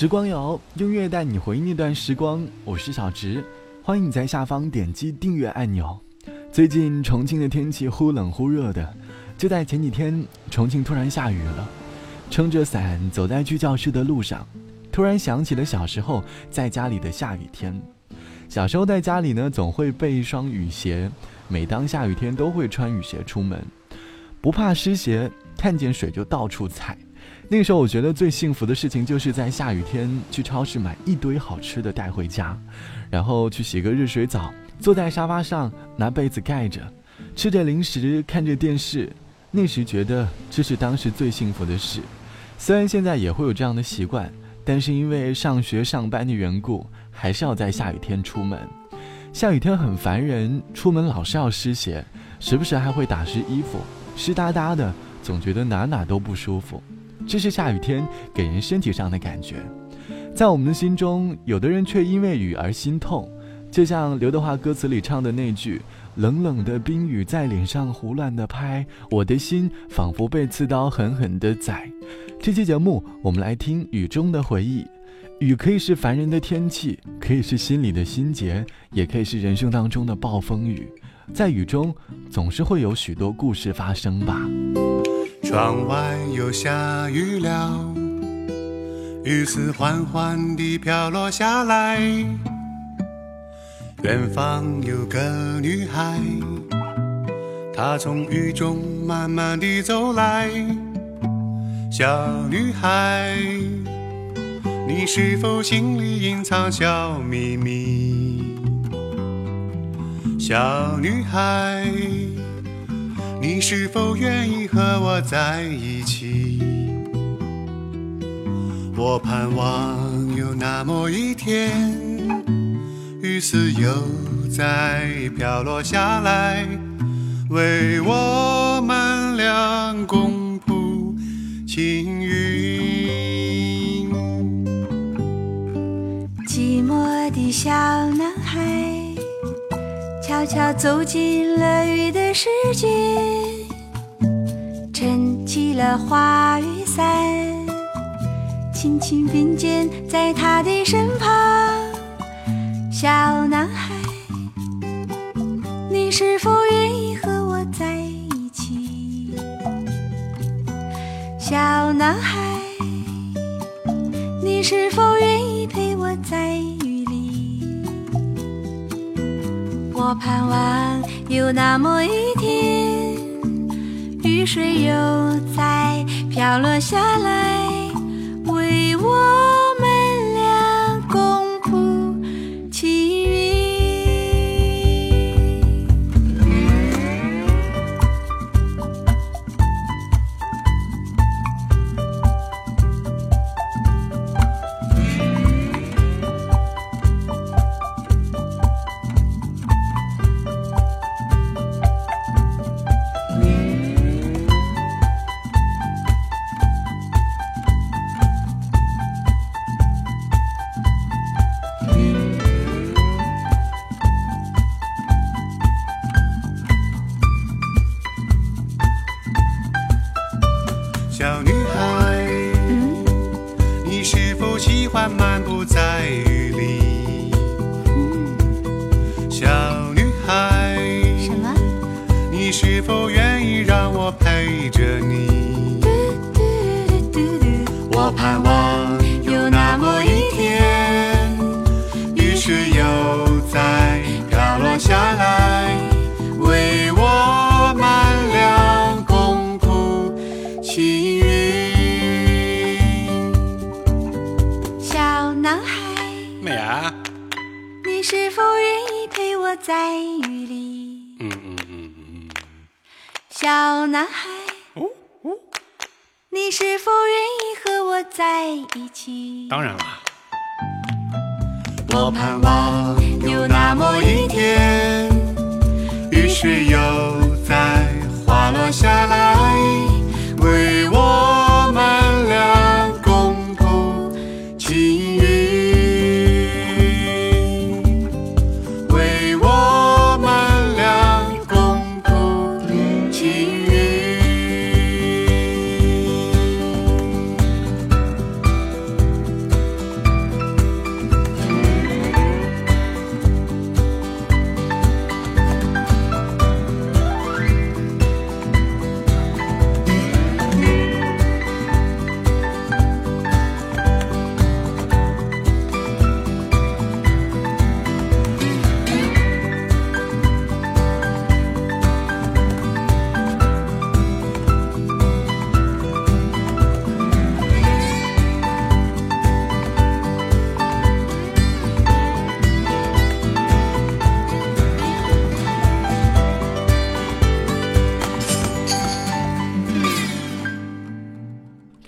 时光谣用乐带你回忆那段时光，我是小直，欢迎你在下方点击订阅按钮。最近重庆的天气忽冷忽热的，就在前几天，重庆突然下雨了。撑着伞走在去教室的路上，突然想起了小时候在家里的下雨天。小时候在家里呢，总会备一双雨鞋，每当下雨天都会穿雨鞋出门，不怕湿鞋，看见水就到处踩。那个时候，我觉得最幸福的事情就是在下雨天去超市买一堆好吃的带回家，然后去洗个热水澡，坐在沙发上拿被子盖着，吃着零食，看着电视。那时觉得这是当时最幸福的事。虽然现在也会有这样的习惯，但是因为上学上班的缘故。还是要在下雨天出门，下雨天很烦人，出门老是要湿鞋，时不时还会打湿衣服，湿哒哒的，总觉得哪哪都不舒服。这是下雨天给人身体上的感觉。在我们的心中，有的人却因为雨而心痛，就像刘德华歌词里唱的那句：“冷冷的冰雨在脸上胡乱的拍，我的心仿佛被刺刀狠狠的宰。”这期节目，我们来听雨中的回忆。雨可以是烦人的天气，可以是心里的心结，也可以是人生当中的暴风雨。在雨中，总是会有许多故事发生吧。窗外又下雨了，雨丝缓缓地飘落下来。远方有个女孩，她从雨中慢慢地走来。小女孩。你是否心里隐藏小秘密，小女孩？你是否愿意和我在一起？我盼望有那么一天，雨丝又再飘落下来，为我们俩共谱晴雨。小男孩悄悄走进了雨的世界，撑起了花雨伞，轻轻并肩在他的身旁。小男孩，你是否愿意和我在一起？小男孩，你是否愿意陪我在？我盼望有那么一天，雨水又再飘落下来，为我。在雨里，嗯嗯嗯嗯，小男孩，哦哦，你是否愿意和我在一起？当然了。我盼望有那么一天，雨水又在滑落下来，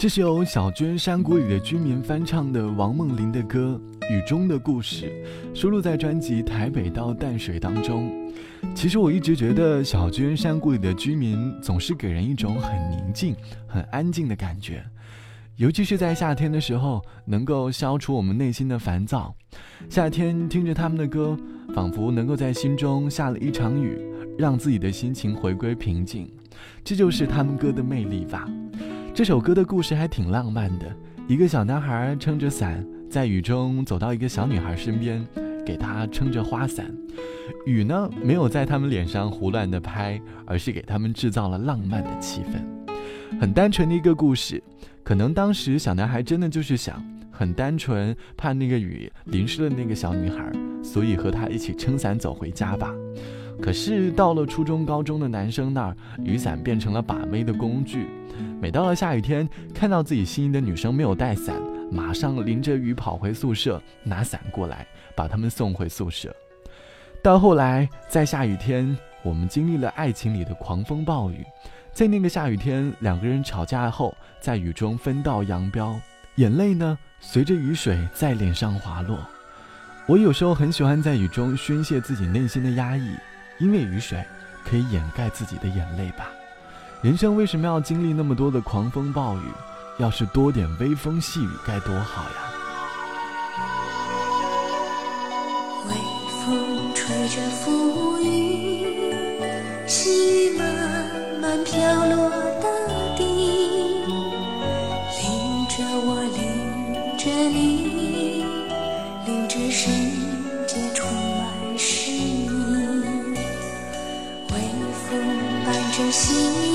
这是由小娟山谷里的居民翻唱的王梦麟的歌《雨中的故事》，收录在专辑《台北到淡水》当中。其实我一直觉得小娟山谷里的居民总是给人一种很宁静、很安静的感觉，尤其是在夏天的时候，能够消除我们内心的烦躁。夏天听着他们的歌，仿佛能够在心中下了一场雨，让自己的心情回归平静。这就是他们歌的魅力吧。这首歌的故事还挺浪漫的，一个小男孩撑着伞，在雨中走到一个小女孩身边，给她撑着花伞。雨呢，没有在他们脸上胡乱的拍，而是给他们制造了浪漫的气氛。很单纯的一个故事，可能当时小男孩真的就是想，很单纯，怕那个雨淋湿了那个小女孩，所以和她一起撑伞走回家吧。可是到了初中、高中的男生那儿，雨伞变成了把妹的工具。每到了下雨天，看到自己心仪的女生没有带伞，马上淋着雨跑回宿舍拿伞过来，把他们送回宿舍。到后来，在下雨天，我们经历了爱情里的狂风暴雨。在那个下雨天，两个人吵架后，在雨中分道扬镳，眼泪呢随着雨水在脸上滑落。我有时候很喜欢在雨中宣泄自己内心的压抑。因为雨水可以掩盖自己的眼泪吧。人生为什么要经历那么多的狂风暴雨？要是多点微风细雨该多好呀！微风吹着浮云，细雨慢慢飘落大地，淋着我，细雨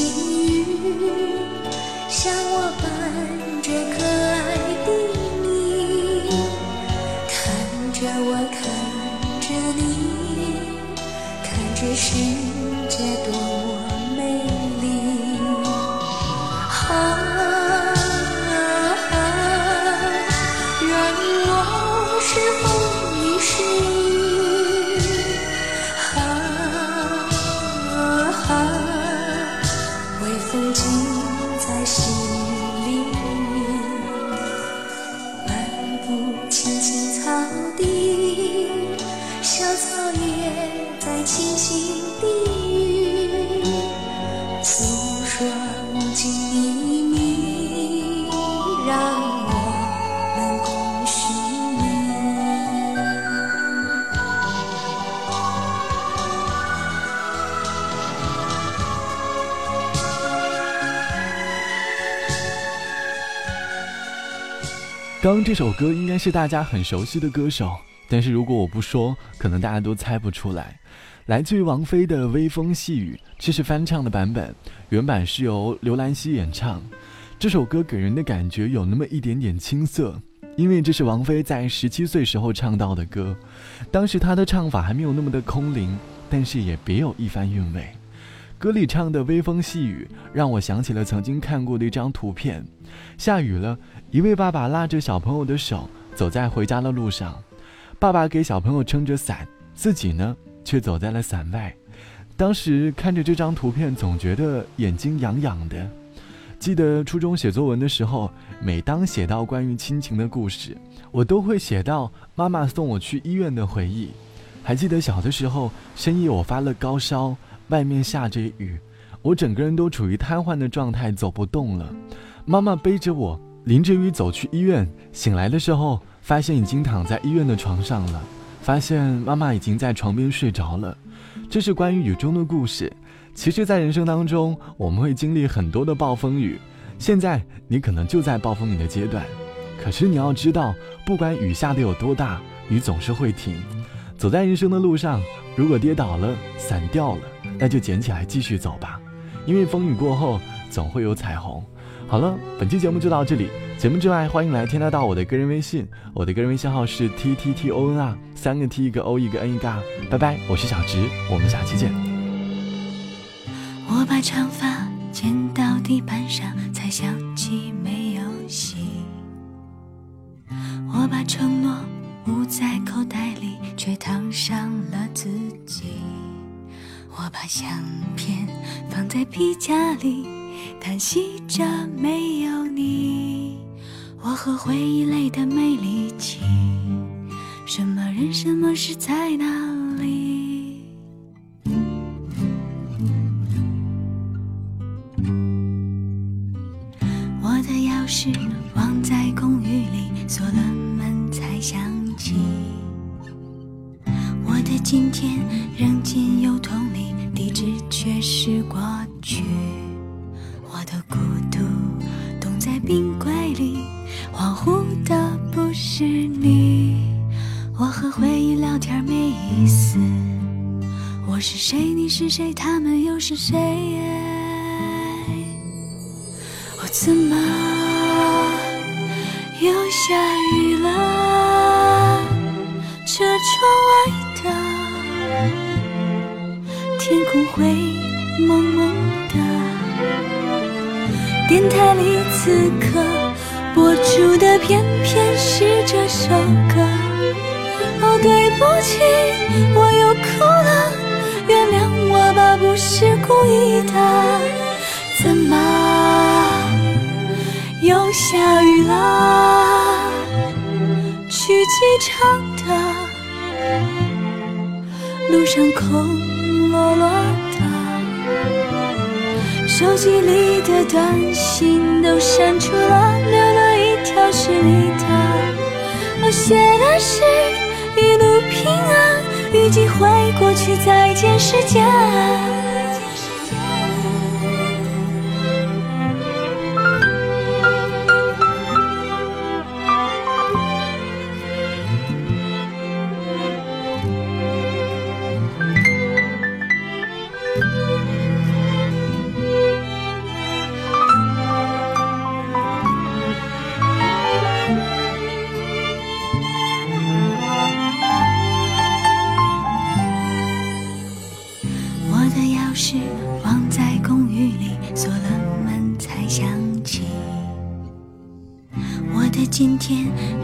细雨，像我伴着可爱的你，看着我，看着你，看着世微刚刚这首歌应该是大家很熟悉的歌手，但是如果我不说，可能大家都猜不出来。来自于王菲的《微风细雨》，这是翻唱的版本，原版是由刘兰希演唱。这首歌给人的感觉有那么一点点青涩，因为这是王菲在十七岁时候唱到的歌，当时她的唱法还没有那么的空灵，但是也别有一番韵味。歌里唱的微风细雨，让我想起了曾经看过的一张图片。下雨了，一位爸爸拉着小朋友的手走在回家的路上，爸爸给小朋友撑着伞，自己呢却走在了伞外。当时看着这张图片，总觉得眼睛痒痒的。记得初中写作文的时候，每当写到关于亲情的故事，我都会写到妈妈送我去医院的回忆。还记得小的时候，深夜我发了高烧，外面下着雨，我整个人都处于瘫痪的状态，走不动了。妈妈背着我，淋着雨走去医院。醒来的时候，发现已经躺在医院的床上了，发现妈妈已经在床边睡着了。这是关于雨中的故事。其实，在人生当中，我们会经历很多的暴风雨。现在你可能就在暴风雨的阶段，可是你要知道，不管雨下的有多大，雨总是会停。走在人生的路上，如果跌倒了，伞掉了，那就捡起来继续走吧。因为风雨过后，总会有彩虹。好了，本期节目就到这里。节目之外，欢迎来添加到我的个人微信，我的个人微信号是 t t t o n 啊，三个 t 一个 o 一个 n 一个 r。拜拜，我是小直，我们下期见。我把长发剪到地板上，才想起没有洗。我把承诺捂在口袋里，却烫伤了自己。我把相片放在皮夹里，叹息着没有你。我和回忆累得没力气，什么人什么事在哪？里？我的钥匙是你。我和回忆聊天没意思。我是谁？你是谁？他们又是谁？我怎么？又下雨了，车窗外的天空灰蒙蒙的。电台里此刻播出的偏偏是这首歌。哦，对不起，我又哭了，原谅我吧，不是故意的。怎么？又下雨了，去机场的路上空落落，手机里的短信都删除了，留了一条是你的。我写的是一路平安，雨季会过去，再见世界。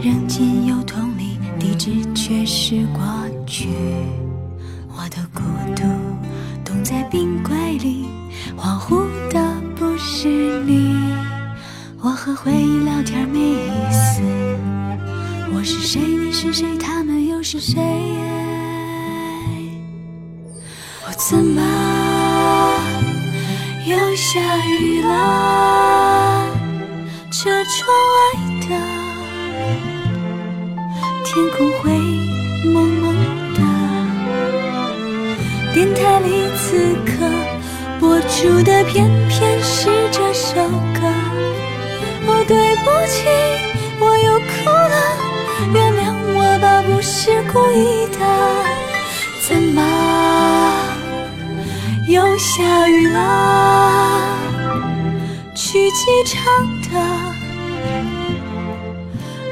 扔进邮筒里，地址却是过去。我的孤独冻在冰柜里，恍惚的不是你。我和回忆聊天没意思。我是谁？你是谁？他们又是谁？我怎么又下雨了？车窗外。天空灰蒙蒙的，电台里此刻播出的偏偏是这首歌。哦，对不起，我又哭了，原谅我吧，不是故意的。怎么又下雨了？去机场的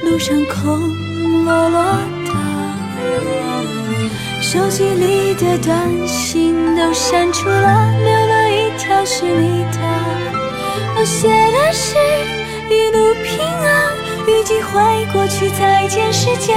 路上空。落落的手机里的短信都删除了，留了一条是你的。我写的是一路平安，预计会过去，再见世界。